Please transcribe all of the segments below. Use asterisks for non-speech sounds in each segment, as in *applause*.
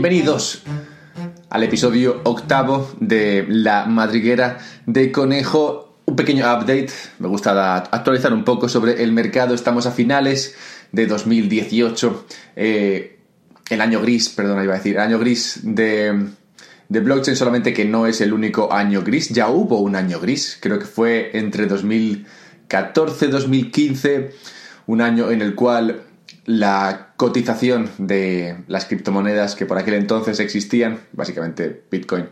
Bienvenidos al episodio octavo de La Madriguera de Conejo. Un pequeño update, me gusta actualizar un poco sobre el mercado. Estamos a finales de 2018. Eh, el año gris, perdón, iba a decir, el año gris de, de blockchain, solamente que no es el único año gris. Ya hubo un año gris, creo que fue entre 2014 2015, un año en el cual la cotización de las criptomonedas que por aquel entonces existían, básicamente Bitcoin,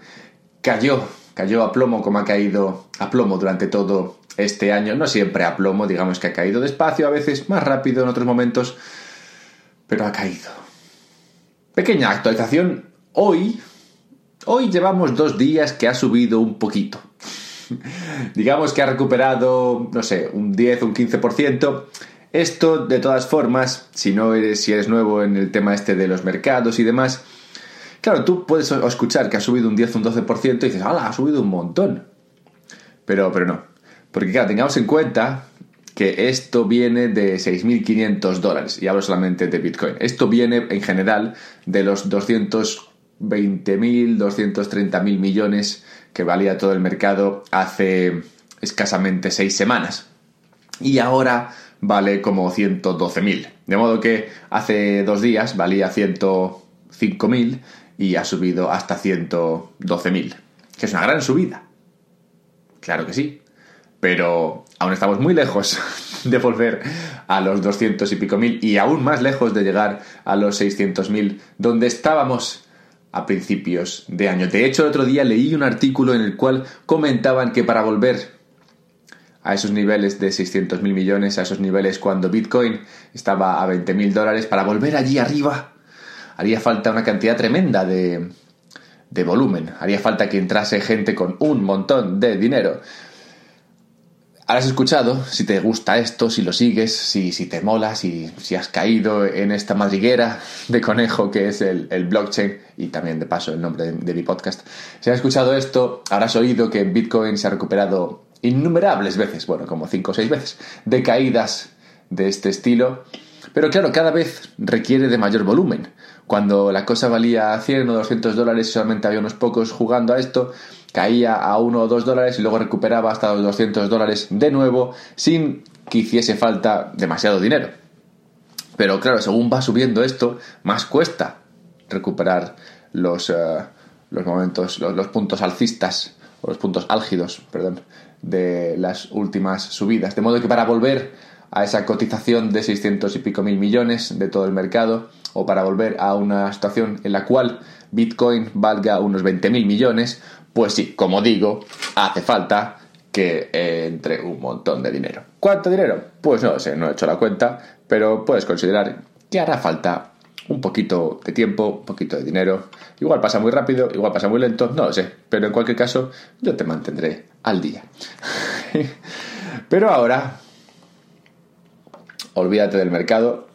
cayó, cayó a plomo como ha caído a plomo durante todo este año. No siempre a plomo, digamos que ha caído despacio, a veces más rápido en otros momentos, pero ha caído. Pequeña actualización. Hoy, hoy llevamos dos días que ha subido un poquito. *laughs* digamos que ha recuperado, no sé, un 10, un 15%. Esto, de todas formas, si no eres, si eres nuevo en el tema este de los mercados y demás, claro, tú puedes escuchar que ha subido un 10 o un 12% y dices, ¡hala! Ha subido un montón. Pero, pero no. Porque, claro, tengamos en cuenta que esto viene de 6.500 dólares, y hablo solamente de Bitcoin. Esto viene en general de los 220.000, 230.000 millones que valía todo el mercado hace escasamente seis semanas. Y ahora vale como 112.000. De modo que hace dos días valía 105.000 y ha subido hasta 112.000. Que es una gran subida. Claro que sí. Pero aún estamos muy lejos *laughs* de volver a los 200 y pico mil y aún más lejos de llegar a los 600.000 donde estábamos a principios de año. De hecho, el otro día leí un artículo en el cual comentaban que para volver a esos niveles de 600 mil millones, a esos niveles cuando Bitcoin estaba a 20 mil dólares, para volver allí arriba haría falta una cantidad tremenda de, de volumen, haría falta que entrase gente con un montón de dinero. Ahora has escuchado, si te gusta esto, si lo sigues, si, si te mola, si, si, has caído en esta madriguera de conejo que es el, el blockchain y también de paso el nombre de, de, mi podcast. Si has escuchado esto, habrás oído que Bitcoin se ha recuperado innumerables veces, bueno, como cinco o seis veces, de caídas de este estilo. Pero claro, cada vez requiere de mayor volumen. Cuando la cosa valía 100 o 200 dólares y solamente había unos pocos jugando a esto, caía a 1 o 2 dólares y luego recuperaba hasta los 200 dólares de nuevo sin que hiciese falta demasiado dinero. Pero claro, según va subiendo esto, más cuesta recuperar los, uh, los momentos, los puntos alcistas, o los puntos álgidos, perdón, de las últimas subidas. De modo que para volver a esa cotización de 600 y pico mil millones de todo el mercado, o para volver a una situación en la cual Bitcoin valga unos 20 mil millones, pues sí, como digo, hace falta que entre un montón de dinero. ¿Cuánto dinero? Pues no sé, no he hecho la cuenta, pero puedes considerar que hará falta un poquito de tiempo, un poquito de dinero. Igual pasa muy rápido, igual pasa muy lento, no lo sé. Pero en cualquier caso, yo te mantendré al día. pero ahora, olvídate del mercado.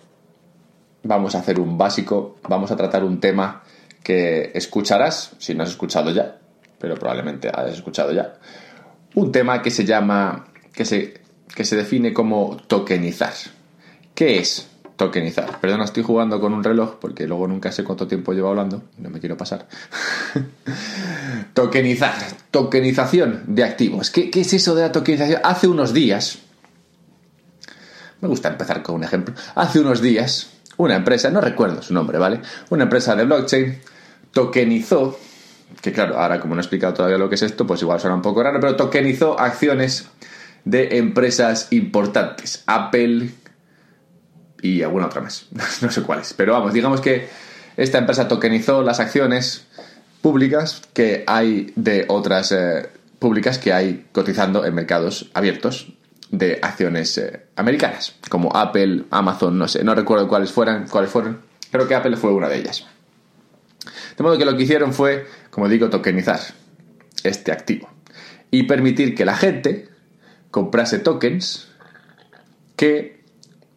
Vamos a hacer un básico, vamos a tratar un tema que escucharás, si no has escuchado ya, pero probablemente hayas escuchado ya. Un tema que se llama, que se, que se define como tokenizar. ¿Qué es? Tokenizar. Perdona, estoy jugando con un reloj porque luego nunca sé cuánto tiempo llevo hablando. No me quiero pasar. *laughs* tokenizar. Tokenización de activos. ¿Qué, ¿Qué, es eso de la tokenización? Hace unos días. Me gusta empezar con un ejemplo. Hace unos días, una empresa, no recuerdo su nombre, ¿vale? Una empresa de blockchain tokenizó. Que claro, ahora como no he explicado todavía lo que es esto, pues igual suena un poco raro, pero tokenizó acciones de empresas importantes. Apple, y alguna otra más. *laughs* no sé cuáles. Pero vamos, digamos que esta empresa tokenizó las acciones públicas que hay de otras eh, públicas que hay cotizando en mercados abiertos de acciones eh, americanas, como Apple, Amazon, no sé, no recuerdo cuáles fueran, cuáles fueron. Creo que Apple fue una de ellas. De modo que lo que hicieron fue, como digo, tokenizar este activo y permitir que la gente comprase tokens que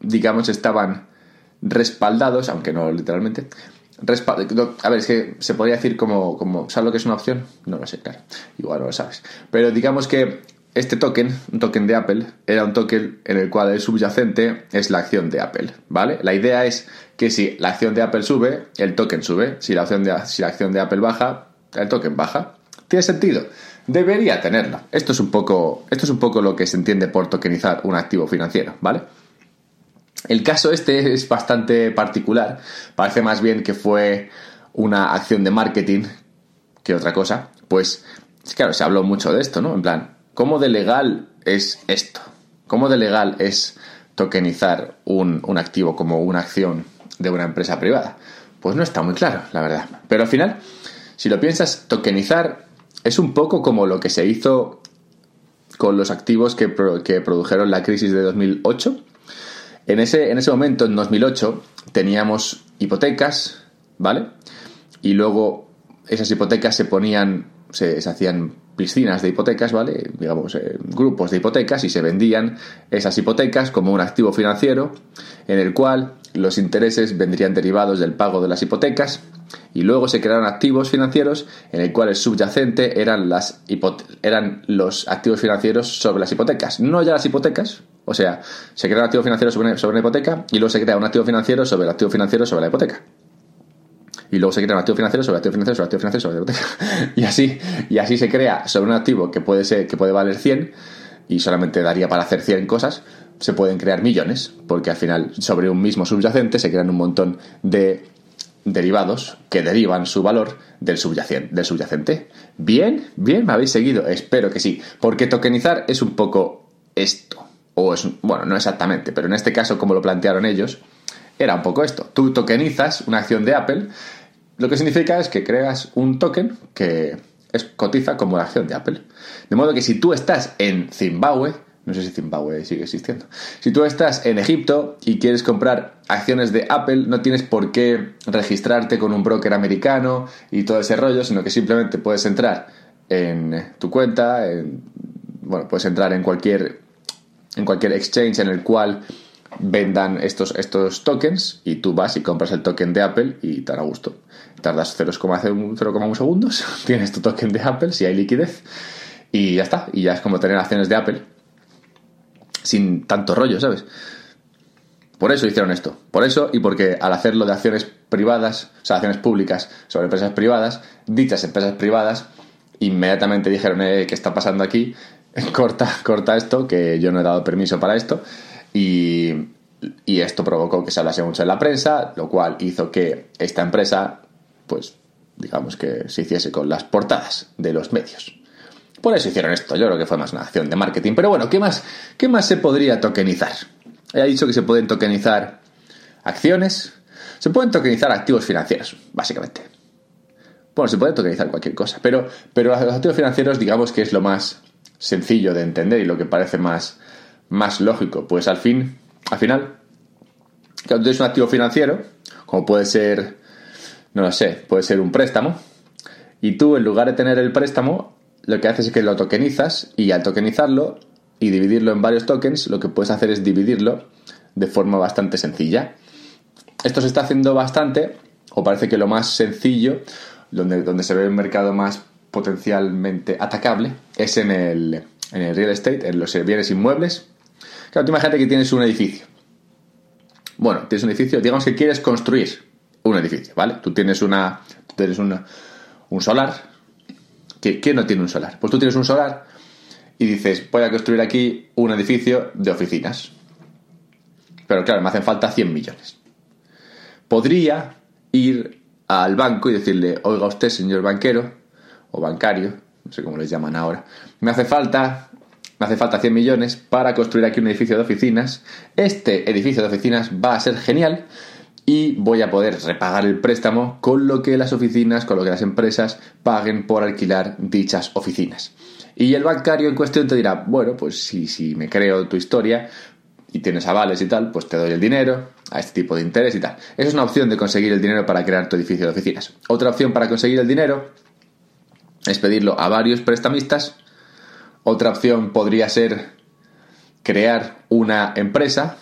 digamos, estaban respaldados, aunque no literalmente. a ver, es que se podría decir como, como. ¿Sabes lo que es una opción? No lo sé, claro. Igual no lo sabes. Pero digamos que este token, un token de Apple, era un token en el cual el subyacente es la acción de Apple, ¿vale? La idea es que si la acción de Apple sube, el token sube. Si la, acción de, si la acción de Apple baja, el token baja. ¿Tiene sentido? Debería tenerlo. Esto es un poco, esto es un poco lo que se entiende por tokenizar un activo financiero, ¿vale? El caso este es bastante particular. Parece más bien que fue una acción de marketing que otra cosa. Pues, claro, se habló mucho de esto, ¿no? En plan, ¿Cómo de legal es esto? ¿Cómo de legal es tokenizar un, activo como una acción de una empresa privada? Pues no está muy claro, la verdad. Pero al final, si lo piensas, tokenizar es un poco como lo que se hizo con los activos que, que produjeron la crisis de 2008. En ese, en ese momento, en 2008, teníamos hipotecas, ¿vale? Y luego esas hipotecas se ponían, se, hacían piscinas de hipotecas, ¿vale? Digamos, eh, grupos de hipotecas y se vendían esas hipotecas como un activo financiero en el cual los intereses vendrían derivados del pago de las hipotecas y luego se crearon activos financieros en el cual el subyacente eran, las eran los activos financieros sobre las hipotecas, no ya las hipotecas, o sea, se crea un activo financiero sobre, sobre una hipoteca y luego se crea un activo financiero sobre el activo financiero sobre la hipoteca y luego se crea un activo financiero sobre activo financiero sobre activo financiero sobre hipoteca. *laughs* y así, y así se crea sobre un activo que puede ser, que puede valer 100 y solamente daría para hacer 100 cosas, se pueden crear millones, porque al final sobre un mismo subyacente se crean un montón de derivados que derivan su valor del subyacente. Bien, bien, me habéis seguido, espero que sí, porque tokenizar es un poco esto, o es, bueno, no exactamente, pero en este caso como lo plantearon ellos, era un poco esto. Tú tokenizas una acción de Apple, lo que significa es que creas un token que es, cotiza como la acción de Apple. De modo que si tú estás en Zimbabue, no sé si Zimbabue sigue existiendo, si tú estás en Egipto y quieres comprar acciones de Apple, no tienes por qué registrarte con un broker americano y todo ese rollo, sino que simplemente puedes entrar en tu cuenta, bueno, puedes entrar en cualquier, en cualquier exchange en el cual vendan estos, estos tokens y tú vas y compras el token de Apple y te hará gusto. Tardas 0,1 segundos, *laughs* tienes tu token de Apple si hay liquidez y ya está. Y ya es como tener acciones de Apple sin tanto rollo, ¿sabes? Por eso hicieron esto. Por eso y porque al hacerlo de acciones privadas, o sea, acciones públicas sobre empresas privadas, dichas empresas privadas inmediatamente dijeron, eh, ¿qué está pasando aquí? *laughs* corta, corta esto, que yo no he dado permiso para esto. Y, esto provocó que se hablase mucho en la prensa, lo cual hizo que esta empresa, pues, digamos que se hiciese con las portadas de los medios. Por eso hicieron esto, yo creo que fue más una acción de marketing. Pero bueno, ¿qué más, qué más se podría tokenizar? He dicho que se pueden tokenizar acciones, se pueden tokenizar activos financieros, básicamente. Bueno, se puede tokenizar cualquier cosa, pero, pero los activos financieros digamos que es lo más sencillo de entender y lo que parece más, más lógico? Pues al fin, al final, cuando tienes un activo financiero, como puede ser, no lo sé, puede ser un préstamo, y tú en lugar de tener el préstamo, lo que haces es que lo tokenizas y al tokenizarlo y dividirlo en varios tokens, lo que puedes hacer es dividirlo de forma bastante sencilla. Esto se está haciendo bastante, o parece que lo más sencillo, donde, donde se ve un mercado más potencialmente atacable, es en el, en el real estate, en los bienes inmuebles, Claro, tú imagínate que tienes un edificio. Bueno, tienes un edificio, digamos que quieres construir un edificio, ¿vale? Tú tienes una. Tú tienes un solar. ¿Quién no tiene un solar? Pues tú tienes un solar y dices, voy a construir aquí un edificio de oficinas. Pero claro, me hacen falta 100 millones. Podría ir al banco y decirle, oiga usted, señor banquero, o bancario, no sé cómo les llaman ahora, me hace falta me hace falta 100 millones para construir aquí un edificio de oficinas. Este edificio de oficinas va a ser genial y voy a poder repagar el préstamo con lo que las oficinas, con lo que las empresas paguen por alquilar dichas oficinas. Y el bancario en cuestión te dirá, bueno, pues si, si me creo tu historia y tienes avales y tal, pues te doy el dinero a este tipo de interés y tal. Esa es una opción de conseguir el dinero para crear tu edificio de oficinas. Otra opción para conseguir el dinero es pedirlo a varios prestamistas otra opción podría ser crear una empresa,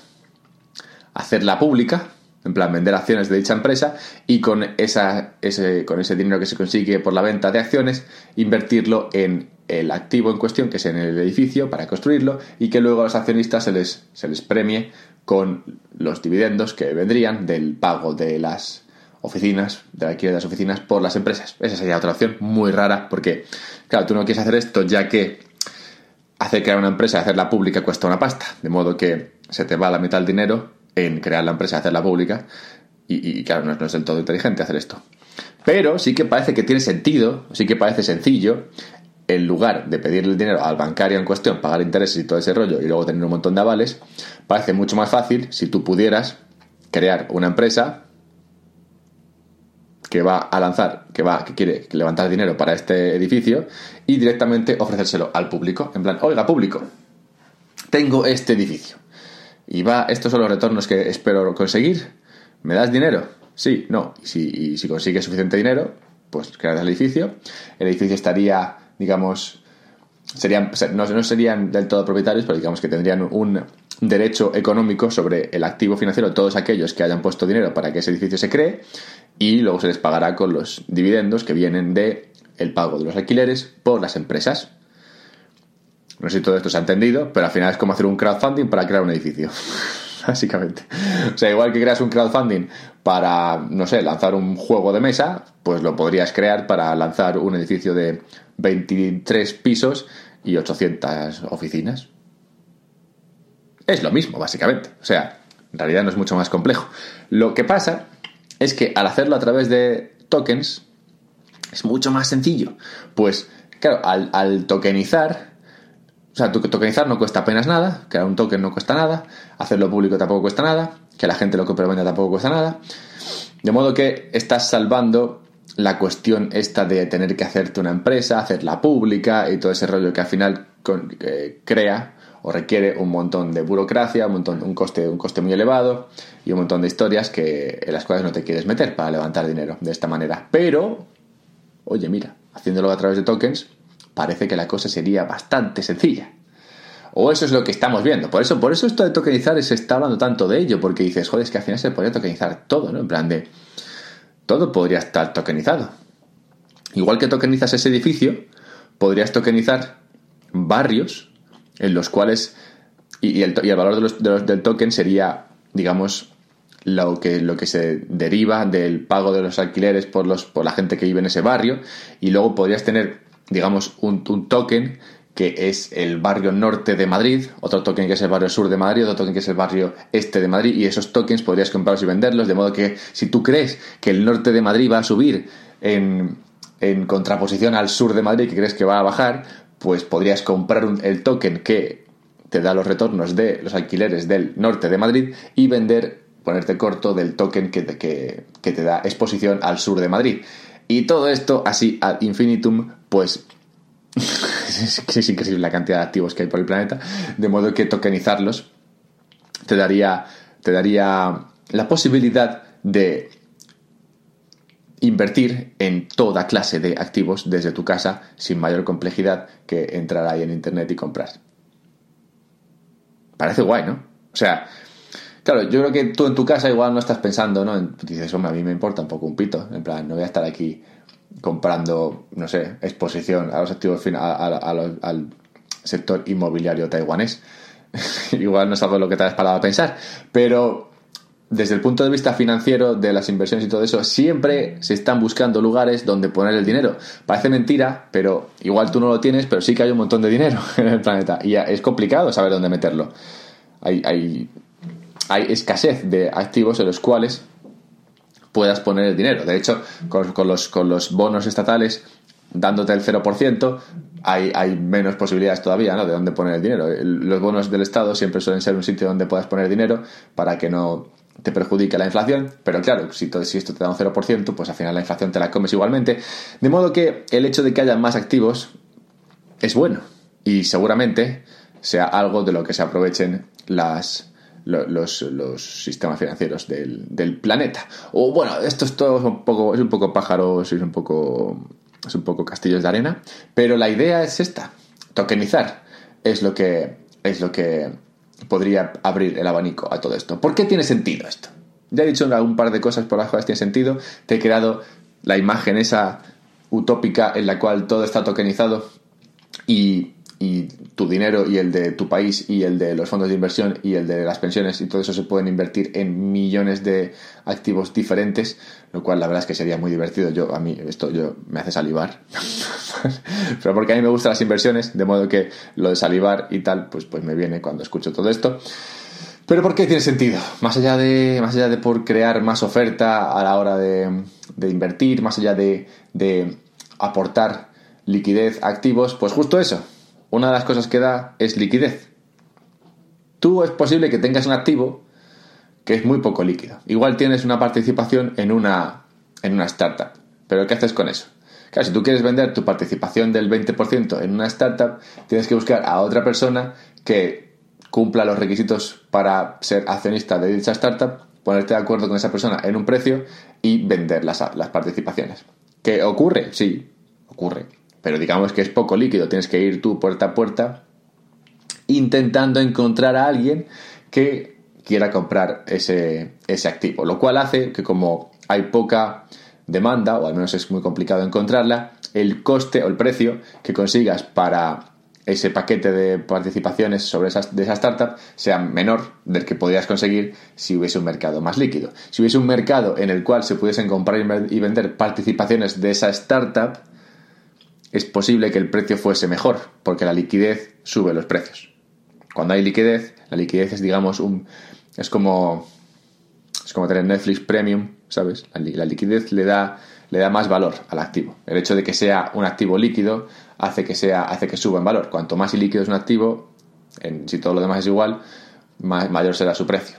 hacerla pública, en plan vender acciones de dicha empresa y con, esa, ese, con ese dinero que se consigue por la venta de acciones invertirlo en el activo en cuestión, que es en el edificio, para construirlo, y que luego a los accionistas se les, se les premie con los dividendos que vendrían del pago de las oficinas, de alquiler de las oficinas por las empresas. Esa sería otra opción muy rara, porque, claro, tú no quieres hacer esto ya que hacer crear una empresa y hacerla pública cuesta una pasta, de modo que se te va la mitad del dinero en crear la empresa y hacerla pública, y, claro, no, es del todo inteligente hacer esto. Pero sí que parece que tiene sentido, sí que parece sencillo en lugar de pedirle el dinero al bancario en cuestión, pagar intereses y todo ese rollo y luego tener un montón de avales, parece mucho más fácil si tú pudieras crear una empresa que va a lanzar, que va, que quiere levantar dinero para este edificio y directamente ofrecérselo al público. En plan, oiga, público, tengo este edificio. Y va, estos son los retornos que espero conseguir. ¿Me das dinero? Sí, no. Y si, consigues suficiente dinero, pues creas el edificio. El edificio estaría digamos, serían, no, serían del todo propietarios, pero digamos que tendrían un derecho económico sobre el activo financiero de todos aquellos que hayan puesto dinero para que ese edificio se cree y luego se les pagará con los dividendos que vienen de el pago de los alquileres por las empresas. No sé si todo esto se ha entendido, pero al final es como hacer un crowdfunding para crear un edificio. *laughs* Básicamente. O sea, igual que creas un crowdfunding para, no sé, lanzar un juego de mesa, pues lo podrías crear para lanzar un edificio de 23 pisos y 800 oficinas. Es lo mismo, básicamente. O sea, en realidad no es mucho más complejo. Lo que pasa es que al hacerlo a través de tokens es mucho más sencillo. Pues, claro, al, tokenizar, o sea, tokenizar no cuesta apenas nada, crear un token no cuesta nada, hacerlo público tampoco cuesta nada, que la gente lo compre venda tampoco cuesta nada. De modo que estás salvando la cuestión esta de tener que hacerte una empresa, hacerla pública y todo ese rollo que al final crea o requiere un montón de burocracia, un montón, un coste, un coste muy elevado y un montón de historias que en las cuales no te quieres meter para levantar dinero de esta manera. Pero, oye, mira, haciéndolo a través de tokens, parece que la cosa sería bastante sencilla. O eso es lo que estamos viendo. Por eso, por eso esto de tokenizar se está hablando tanto de ello, porque dices, joder, es que al final se podría tokenizar todo, ¿no? En plan de todo podría estar tokenizado. Igual que tokenizas ese edificio, podrías tokenizar barrios en los cuales. Y, el, valor del token sería, digamos, lo que, lo que se deriva del pago de los alquileres por, los, por la gente que vive en ese barrio. Y luego podrías tener, digamos, un, un token que es el barrio norte de Madrid, otro token que es el barrio sur de Madrid, otro token que es el barrio este de Madrid, y esos tokens podrías comprarlos y venderlos, de modo que si tú crees que el norte de Madrid va a subir en, en contraposición al sur de Madrid, que crees que va a bajar, pues podrías comprar el token que te da los retornos de los alquileres del norte de Madrid y vender, ponerte corto del token que, que, que te da exposición al sur de Madrid. Y todo esto así ad infinitum, pues *laughs* es, increíble la cantidad de activos que hay por el planeta, de modo que tokenizarlos te daría, te daría la posibilidad de invertir en toda clase de activos desde tu casa sin mayor complejidad que entrar ahí en internet y comprar. Parece guay, ¿no? O sea, claro, yo creo que tú en tu casa igual no estás pensando, ¿no? Dices, hombre, a mí me importa un poco un pito. En plan, no voy a estar aquí comprando, no sé, exposición a los activos al sector inmobiliario taiwanés. *laughs* Igual no es algo lo que te has parado a pensar, pero desde el punto de vista financiero de las inversiones y todo eso, siempre se están buscando lugares donde poner el dinero. Parece mentira, pero igual tú no lo tienes, pero sí que hay un montón de dinero *laughs* en el planeta y es complicado saber dónde meterlo. Hay, hay escasez de activos en los cuales puedas poner el dinero. De hecho, con, los, con los bonos estatales dándote el 0%, hay, hay menos posibilidades todavía ¿no? de dónde poner el dinero. Los bonos del Estado siempre suelen ser un sitio donde puedas poner dinero para que no te perjudique la inflación, pero claro, si, todo, si esto te da un 0%, pues al final la inflación te la comes igualmente. De modo que el hecho de que haya más activos es bueno y seguramente sea algo de lo que se aprovechen las, los, los, sistemas financieros del, del, planeta. O bueno, esto es todo un poco, es un poco pájaros, es un poco, es un poco castillos de arena, pero la idea es esta, tokenizar es lo que, es lo que podría abrir el abanico a todo esto. ¿Por qué tiene sentido esto? Ya he dicho un par de cosas por las cuales tiene sentido, te he creado la imagen esa utópica en la cual todo está tokenizado y, tu dinero y el de tu país y el de los fondos de inversión y el de las pensiones y todo eso se pueden invertir en millones de activos diferentes, lo cual la verdad es que sería muy divertido. Yo a mí esto yo me hace salivar. *laughs* Pero porque a mí me gustan las inversiones, de modo que lo de salivar y tal, pues pues me viene cuando escucho todo esto. Pero ¿por qué tiene sentido? Más allá de, más allá de por crear más oferta a la hora de, invertir, más allá de, de aportar liquidez activos, pues justo eso. Una de las cosas que da es liquidez. Tú es posible que tengas un activo que es muy poco líquido. Igual tienes una participación en una, en una startup. Pero ¿qué haces con eso? Claro, si tú quieres vender tu participación del 20% en una startup, tienes que buscar a otra persona que cumpla los requisitos para ser accionista de dicha startup, ponerte de acuerdo con esa persona en un precio y vender las, las participaciones. ¿Qué ocurre? Sí, ocurre. Pero digamos que es poco líquido, tienes que ir tú puerta a puerta intentando encontrar a alguien que quiera comprar ese, ese activo. Lo cual hace que como hay poca demanda, o al menos es muy complicado encontrarla, el coste o el precio que consigas para ese paquete de participaciones sobre de esa startup sea menor del que podrías conseguir si hubiese un mercado más líquido. Si hubiese un mercado en el cual se pudiesen comprar y vender participaciones de esa startup, es posible que el precio fuese mejor, porque la liquidez sube los precios. Cuando hay liquidez, la liquidez es, digamos, un. es como. es como tener Netflix Premium, ¿sabes? La, liquidez le da, le da más valor al activo. El hecho de que sea un activo líquido hace que, sea, hace que suba en valor. Cuanto más ilíquido es un activo, en, si todo lo demás es igual, mayor será su precio.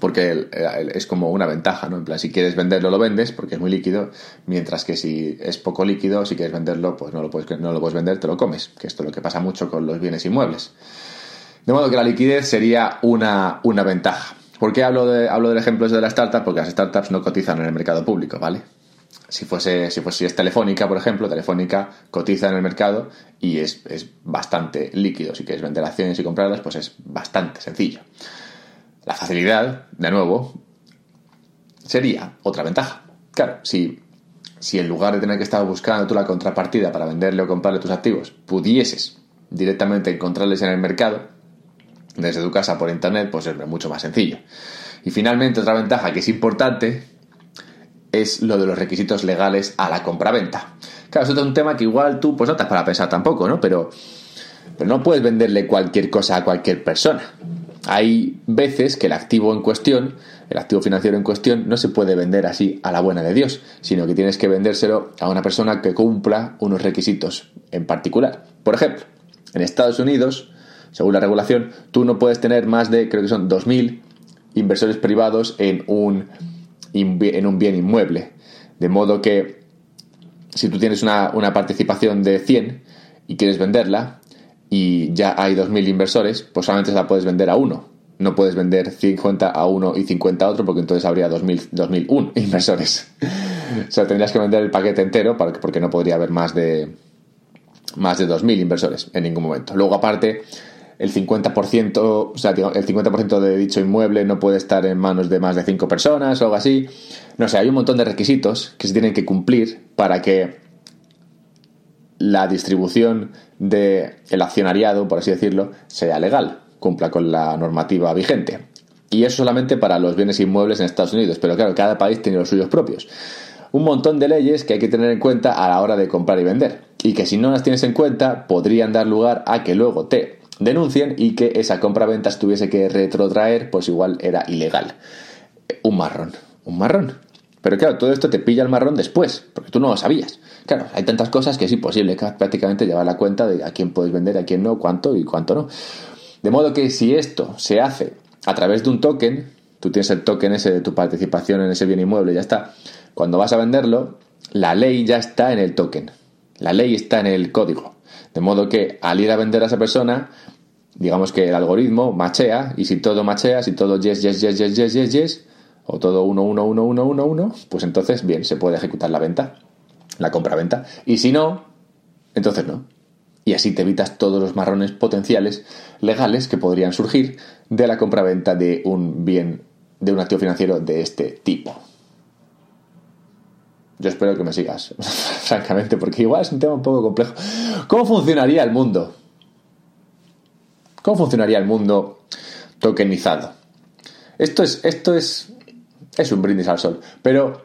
Porque es como una ventaja, ¿no? En plan, si quieres venderlo, lo vendes porque es muy líquido, mientras que si es poco líquido, si quieres venderlo, pues no lo puedes, no lo puedes vender, te lo comes, que esto es lo que pasa mucho con los bienes inmuebles. De modo que la liquidez sería una, una ventaja. ¿Por qué hablo, de, hablo del ejemplo de la startup? Porque las startups no cotizan en el mercado público, ¿vale? Si fuese, si fuese si es Telefónica, por ejemplo, Telefónica cotiza en el mercado y es, bastante líquido. Si quieres vender acciones y comprarlas, pues es bastante sencillo. La facilidad, de nuevo, sería otra ventaja. Claro, si, si en lugar de tener que estar buscando tú la contrapartida para venderle o comprarle tus activos, pudieses directamente encontrarles en el mercado, desde tu casa por internet, pues es mucho más sencillo. Y finalmente, otra ventaja que es importante es lo de los requisitos legales a la compraventa. Claro, eso es un tema que igual tú pues no estás para pensar tampoco, ¿no? Pero, pero no puedes venderle cualquier cosa a cualquier persona. Hay veces que el activo en cuestión, el activo financiero en cuestión, no se puede vender así a la buena de Dios, sino que tienes que vendérselo a una persona que cumpla unos requisitos en particular. Por ejemplo, en Estados Unidos, según la regulación, tú no puedes tener más de, creo que son 2.000 inversores privados en un en un bien inmueble. De modo que si tú tienes una, participación de 100 y quieres venderla y ya hay 2.000 inversores, pues solamente la puedes vender a uno. No puedes vender 50 a uno y 50 a otro porque entonces habría 2.000, 2001 *laughs* inversores. o sea, tendrías que vender el paquete entero porque no podría haber más de, más de 2.000 inversores en ningún momento. Luego, aparte, el 50%, o sea, el 50% de dicho inmueble no puede estar en manos de más de 5 personas o algo así. No sé, hay un montón de requisitos que se tienen que cumplir para que la distribución del accionariado, por así decirlo, sea legal, cumpla con la normativa vigente. Y eso solamente para los bienes inmuebles en Estados Unidos, pero claro, cada país tiene los suyos propios. Un montón de leyes que hay que tener en cuenta a la hora de comprar y vender, y que si no las tienes en cuenta podrían dar lugar a que luego te denuncien y que esa compra-venta tuviese que retrotraer, pues igual era ilegal. Un marrón, un marrón. Pero claro, todo esto te pilla el marrón después, porque tú no lo sabías. Claro, hay tantas cosas que es imposible prácticamente llevar la cuenta de a quién puedes vender, a quién no, cuánto y cuánto no. De modo que si esto se hace a través de un token, tú tienes el token ese de tu participación en ese bien inmueble, ya está. Cuando vas a venderlo, la ley ya está en el token. La ley está en el código. De modo que al ir a vender a esa persona, digamos que el algoritmo machea, y si todo machea, si todo yes, yes, yes, yes, yes, yes, yes, o todo 1, 1, 1, 1, 1, 1, pues entonces, bien, se puede ejecutar la venta, la compra-venta. Y si no, entonces no. Y así te evitas todos los marrones potenciales legales que podrían surgir de la compra-venta de un bien, de un activo financiero de este tipo. Yo espero que me sigas, *laughs* francamente, porque igual es un tema un poco complejo. ¿Cómo funcionaría el mundo? ¿Cómo funcionaría el mundo tokenizado? Esto es, esto es, es un brindis al sol, pero,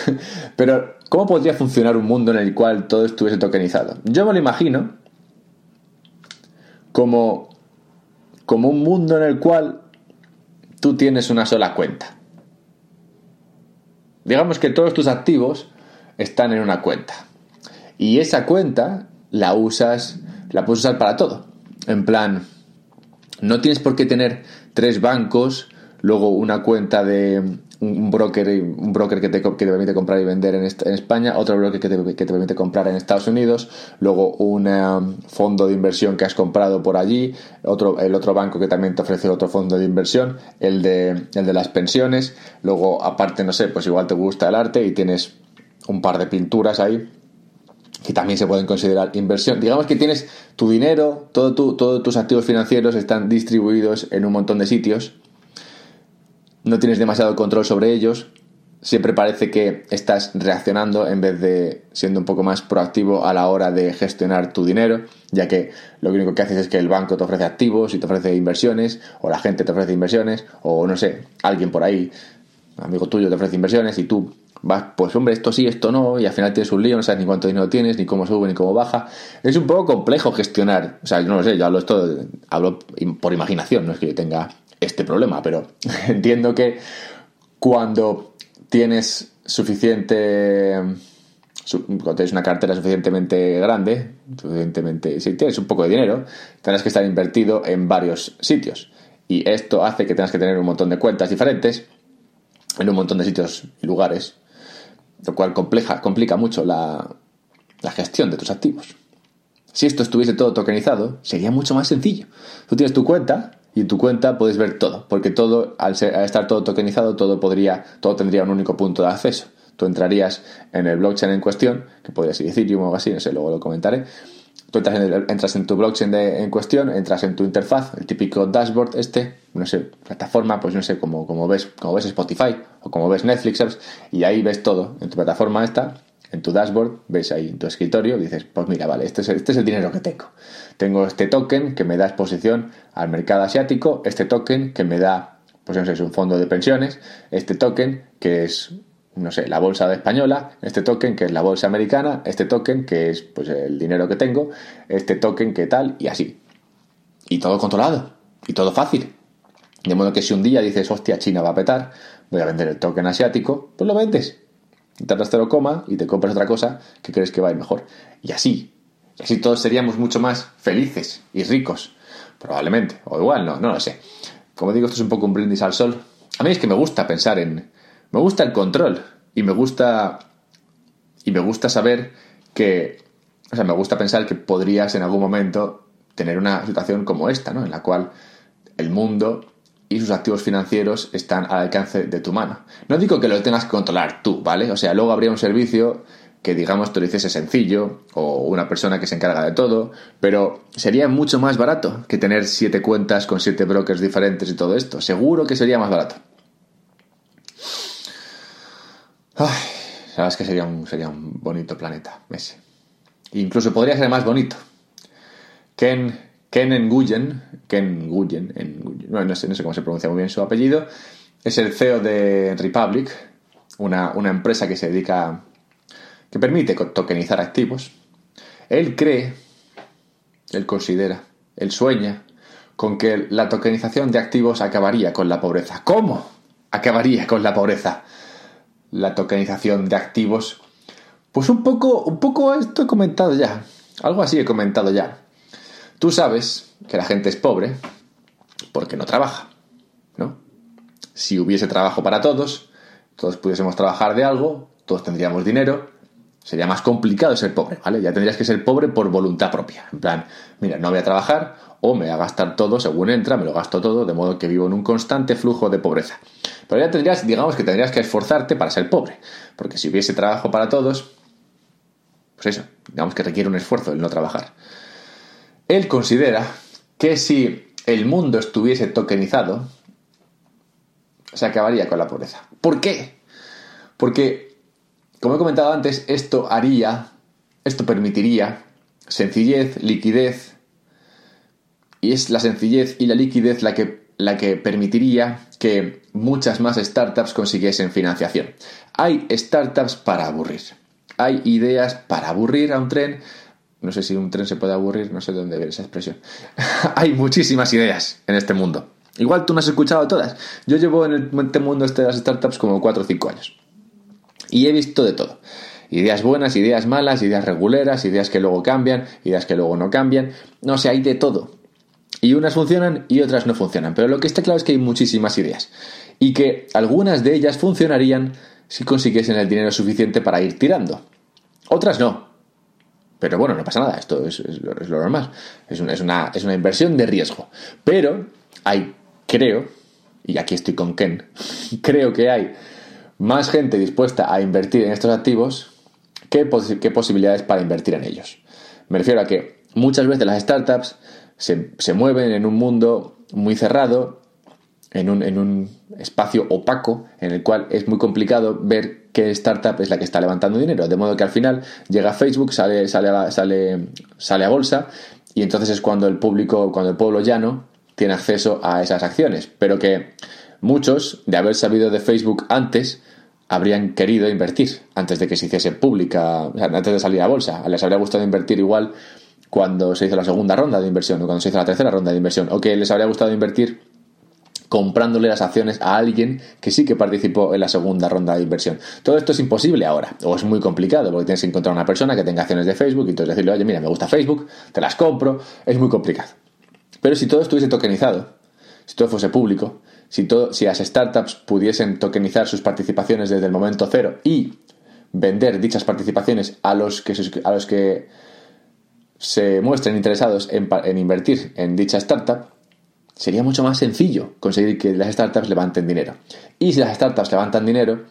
*laughs* pero ¿cómo podría funcionar un mundo en el cual todo estuviese tokenizado? Yo me lo imagino como, como un mundo en el cual tú tienes una sola cuenta. Digamos que todos tus activos están en una cuenta. Y esa cuenta la usas, la puedes usar para todo. En plan, no tienes por qué tener tres bancos, luego una cuenta de un broker, un broker que te, que te permite comprar y vender en, España, otro broker que te, permite comprar en Estados Unidos, luego un um, fondo de inversión que has comprado por allí, otro, el otro banco que también te ofrece otro fondo de inversión, el de, el de las pensiones, luego aparte, no sé, pues igual te gusta el arte y tienes un par de pinturas ahí que también se pueden considerar inversión. Digamos que tienes tu dinero, todo todos tus activos financieros están distribuidos en un montón de sitios no tienes demasiado control sobre ellos, siempre parece que estás reaccionando en vez de siendo un poco más proactivo a la hora de gestionar tu dinero, ya que lo único que haces es que el banco te ofrece activos y te ofrece inversiones, o la gente te ofrece inversiones, o no sé, alguien por ahí, amigo tuyo te ofrece inversiones y tú vas, pues hombre, esto sí, esto no, y al final tienes un lío, no sabes ni cuánto dinero tienes, ni cómo sube, ni cómo baja. Es un poco complejo gestionar, o sea, yo no lo sé, yo hablo esto, hablo por imaginación, no es que yo tenga este problema, pero *laughs* entiendo que cuando tienes suficiente cuando tienes una cartera suficientemente grande, suficientemente, si tienes un poco de dinero, tendrás que estar invertido en varios sitios. Y esto hace que tengas que tener un montón de cuentas diferentes en un montón de sitios y lugares, lo cual compleja, complica mucho la, la gestión de tus activos. Si esto estuviese todo tokenizado, sería mucho más sencillo. Tú tienes tu cuenta, y en tu cuenta puedes ver todo, porque todo, al, estar todo tokenizado, todo podría, todo tendría un único punto de acceso. Tú entrarías en el blockchain en cuestión, que podría ser Ethereum o algo así, no sé, luego lo comentaré. Tú entras en, entras en tu blockchain en cuestión, entras en tu interfaz, el típico dashboard este, no sé, plataforma, pues no sé, como ves, como ves Spotify o como ves Netflix, y ahí ves todo en tu plataforma esta, en tu dashboard, ves ahí en tu escritorio, dices, pues mira, vale, este es, este es el dinero que tengo. Tengo este token que me da exposición al mercado asiático, este token que me da, pues no sé, es un fondo de pensiones, este token que es, no sé, la bolsa española, este token que es la bolsa americana, este token que es, pues el dinero que tengo, este token que tal, y así. Y todo controlado, y todo fácil. De modo que si un día dices, hostia, China va a petar, voy a vender el token asiático, pues lo vendes tardas cero coma y te compras otra cosa que crees que va a ir mejor. Y así. Y así todos seríamos mucho más felices y ricos. Probablemente. O igual, no, no lo sé. Como digo, esto es un poco un brindis al sol. A mí es que me gusta pensar en... Me gusta el control. Y me gusta... Y me gusta saber que... O sea, me gusta pensar que podrías en algún momento tener una situación como esta, ¿no? En la cual el mundo y sus activos financieros están al alcance de tu mano. No digo que lo tengas que controlar tú, ¿vale? O sea, luego habría un servicio que digamos te lo hiciese sencillo o una persona que se encarga de todo, pero sería mucho más barato que tener siete cuentas con siete brokers diferentes y todo esto. Seguro que sería más barato. Ay, la verdad es que sería un, sería un bonito planeta ese. Incluso podría ser más bonito. Ken Ken Nguyen, Ken Nguyen, no, sé, cómo se pronuncia muy bien su apellido, es el CEO de Republic, una, empresa que se dedica, que permite tokenizar activos. Él cree, él considera, él sueña con que la tokenización de activos acabaría con la pobreza. ¿Cómo? Acabaría con la pobreza. La tokenización de activos. Pues un poco, un poco esto he comentado ya. Algo así he comentado ya. Tú sabes que la gente es pobre porque no trabaja, ¿no? Si hubiese trabajo para todos, todos pudiésemos trabajar de algo, todos tendríamos dinero, sería más complicado ser pobre, ¿vale? Ya tendrías que ser pobre por voluntad propia. En plan, mira, no voy a trabajar o me voy a gastar todo según entra, me lo gasto todo, de modo que vivo en un constante flujo de pobreza. Pero ya tendrías, digamos que tendrías que esforzarte para ser pobre, porque si hubiese trabajo para todos, pues eso, digamos que requiere un esfuerzo el no trabajar. Él considera que si el mundo estuviese tokenizado, se acabaría con la pobreza. ¿Por qué? Porque como he comentado antes, esto haría, esto permitiría sencillez, liquidez, y es la sencillez y la liquidez la que, la que permitiría que muchas más startups consiguiesen financiación. Hay startups para aburrir. Hay ideas para aburrir a un tren. No sé si un tren se puede aburrir, no sé de dónde viene esa expresión. *laughs* Hay muchísimas ideas en este mundo. Igual tú no has escuchado todas. Yo llevo en este mundo este de las startups como 4 o 5 años. Y he visto de todo. Ideas buenas, ideas malas, ideas reguleras, ideas que luego cambian, ideas que luego no cambian. No sé, hay de todo. Y unas funcionan y otras no funcionan. Pero lo que está claro es que hay muchísimas ideas. Y que algunas de ellas funcionarían si consiguiesen el dinero suficiente para ir tirando. Otras no. Pero bueno, no pasa nada, esto es, lo, normal. Es una, es, una, es una inversión de riesgo. Pero hay, creo, y aquí estoy con Ken, *laughs* creo que hay más gente dispuesta a invertir en estos activos que, que posibilidades para invertir en ellos. Me refiero a que muchas veces las startups se, mueven en un mundo muy cerrado, en un, en un, espacio opaco, en el cual es muy complicado ver qué startup es la que está levantando dinero. De modo que al final llega Facebook, sale, sale, a, sale, sale a bolsa, y entonces es cuando el público, cuando el pueblo llano tiene acceso a esas acciones. Pero que muchos, de haber sabido de Facebook antes, habrían querido invertir antes de que se hiciese pública, antes de salir a bolsa. Les habría gustado invertir igual cuando se hizo la segunda ronda de inversión o cuando se hizo la tercera ronda de inversión, o que les habría gustado invertir comprándole las acciones a alguien que sí que participó en la segunda ronda de inversión. Todo esto es imposible ahora, o es muy complicado, porque tienes que encontrar una persona que tenga acciones de Facebook y entonces decirle, oye, mira, me gusta Facebook, te las compro, es muy complicado. Pero si todo estuviese tokenizado, si todo fuese público, si, todo, si las startups pudiesen tokenizar sus participaciones desde el momento cero y vender dichas participaciones a los que, a los que se muestren interesados en, invertir en dicha startup, sería mucho más sencillo conseguir que las startups levanten dinero. Y si las startups levantan dinero,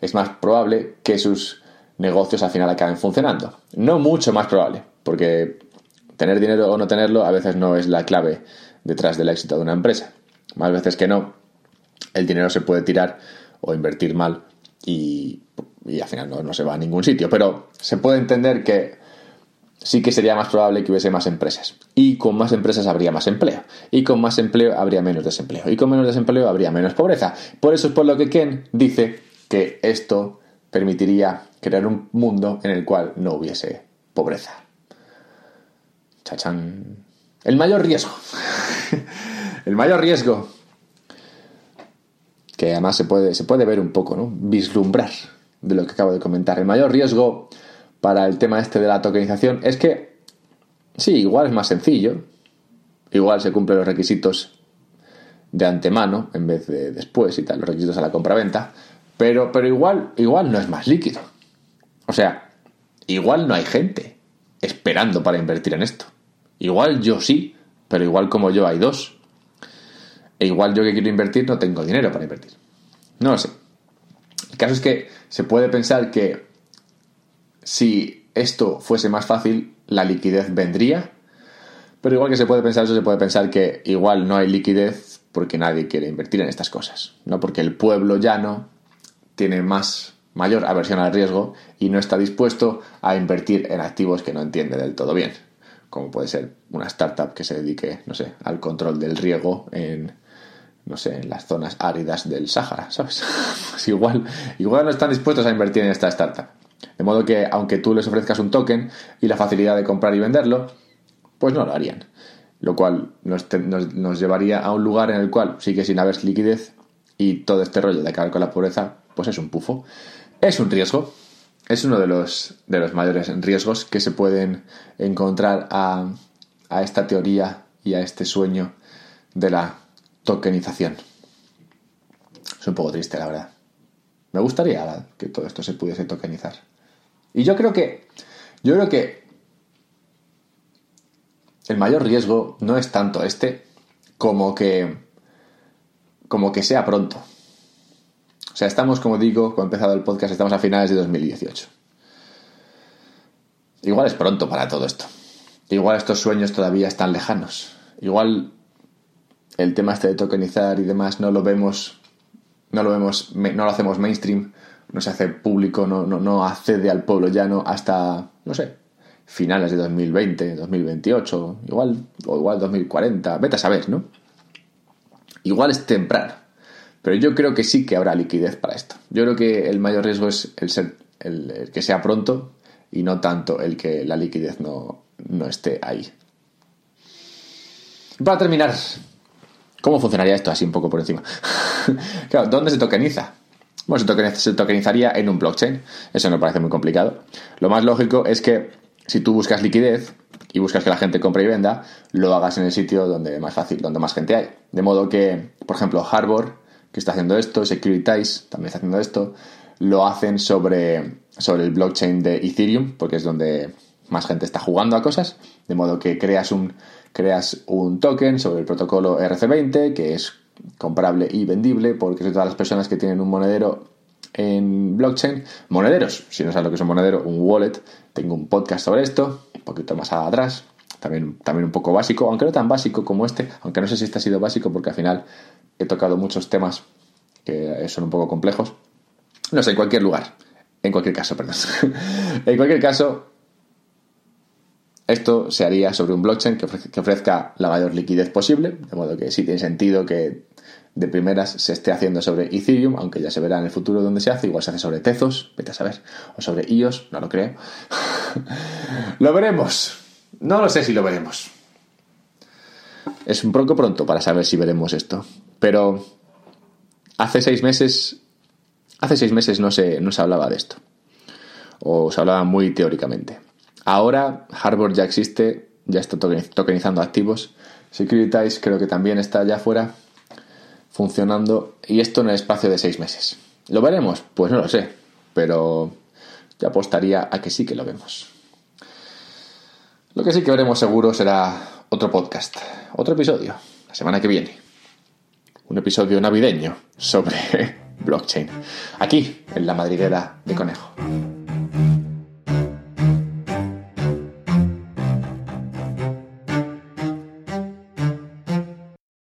es más probable que sus negocios al final acaben funcionando. No mucho más probable, porque tener dinero o no tenerlo a veces no es la clave detrás del éxito de una empresa. Más veces que no, el dinero se puede tirar o invertir mal y, al final no, se va a ningún sitio. Pero se puede entender que sí que sería más probable que hubiese más empresas. Y con más empresas habría más empleo. Y con más empleo habría menos desempleo. Y con menos desempleo habría menos pobreza. Por eso es por lo que Ken dice que esto permitiría crear un mundo en el cual no hubiese pobreza. Chachán. El mayor riesgo. *laughs* el mayor riesgo. Que además se puede, se puede ver un poco, ¿no? Vislumbrar de lo que acabo de comentar. El mayor riesgo para el tema este de la tokenización es que, sí, igual es más sencillo, igual se cumplen los requisitos de antemano en vez de después y tal, los requisitos a la compra-venta, pero, pero igual, igual no es más líquido. O sea, igual no hay gente esperando para invertir en esto. Igual yo sí, pero igual como yo hay dos. E igual yo que quiero invertir no tengo dinero para invertir. No lo sé. El caso es que se puede pensar que si esto fuese más fácil, la liquidez vendría. Pero igual que se puede pensar eso, se puede pensar que igual no hay liquidez porque nadie quiere invertir en estas cosas. No porque el pueblo llano tiene más mayor aversión al riesgo y no está dispuesto a invertir en activos que no entiende del todo bien. Como puede ser una startup que se dedique, no sé, al control del riego en, no sé, en las zonas áridas del Sáhara, ¿sabes? *laughs* pues igual, igual no están dispuestos a invertir en esta startup. De modo que, aunque tú les ofrezcas un token y la facilidad de comprar y venderlo, pues no lo harían. Lo cual nos, llevaría a un lugar en el cual sigue sin haber liquidez y todo este rollo de acabar con la pobreza, pues es un pufo. Es un riesgo. Es uno de los, de los mayores riesgos que se pueden encontrar a, a esta teoría y a este sueño de la tokenización. Es un poco triste, la verdad. Me gustaría que todo esto se pudiese tokenizar. Y yo creo que. Yo creo que. El mayor riesgo no es tanto este como que. como que sea pronto. O sea, estamos, como digo, cuando ha empezado el podcast, estamos a finales de 2018. Igual es pronto para todo esto. Igual estos sueños todavía están lejanos. Igual el tema este de tokenizar y demás no lo vemos, no lo vemos, no lo hacemos mainstream no se hace público, no, no, no accede al pueblo llano hasta, no sé, finales de 2020, 2028, igual, o igual 2040, vete a saber, ¿no? Igual es temprano, pero yo creo que sí que habrá liquidez para esto. Yo creo que el mayor riesgo es el, ser, el, que sea pronto y no tanto el que la liquidez no, no esté ahí. Para terminar, ¿cómo funcionaría esto así un poco por encima? *laughs* claro, ¿dónde se tokeniza? Bueno, se tokenizaría en un blockchain. Eso no parece muy complicado. Lo más lógico es que si tú buscas liquidez y buscas que la gente compre y venda, lo hagas en el sitio donde más fácil, donde más gente hay. De modo que, por ejemplo, Harbor, que está haciendo esto, Securitize también está haciendo esto, lo hacen sobre, sobre el blockchain de Ethereum, porque es donde más gente está jugando a cosas. De modo que creas un, creas un token sobre el protocolo RC20, que es comprable y vendible, porque todas las personas que tienen un monedero en blockchain, monederos, si no sabes lo que es un monedero, un wallet, tengo un podcast sobre esto, un poquito más atrás, también, también un poco básico, aunque no tan básico como este, aunque no sé si este ha sido básico porque al final he tocado muchos temas que son un poco complejos. No sé, en cualquier lugar, en cualquier caso, perdón. *laughs* en cualquier caso, esto se haría sobre un blockchain que ofrezca la mayor liquidez posible, de modo que sí tiene sentido que de primeras se esté haciendo sobre Ethereum, aunque ya se verá en el futuro dónde se hace, igual se hace sobre Tezos, vete a saber, o sobre IOS, no lo creo. *laughs* lo veremos. No lo sé si lo veremos. Es un poco pronto para saber si veremos esto. Pero hace seis meses. Hace seis meses no se, no se hablaba de esto. O se hablaba muy teóricamente. Ahora Harbor ya existe, ya está tokenizando activos. Securitize creo que también está ya fuera funcionando y esto en el espacio de seis meses. ¿Lo veremos? Pues no lo sé, pero te apostaría a que sí que lo vemos. Lo que sí que veremos seguro será otro podcast, otro episodio, la semana que viene. Un episodio navideño sobre *laughs* blockchain, aquí en la madriguera de conejo.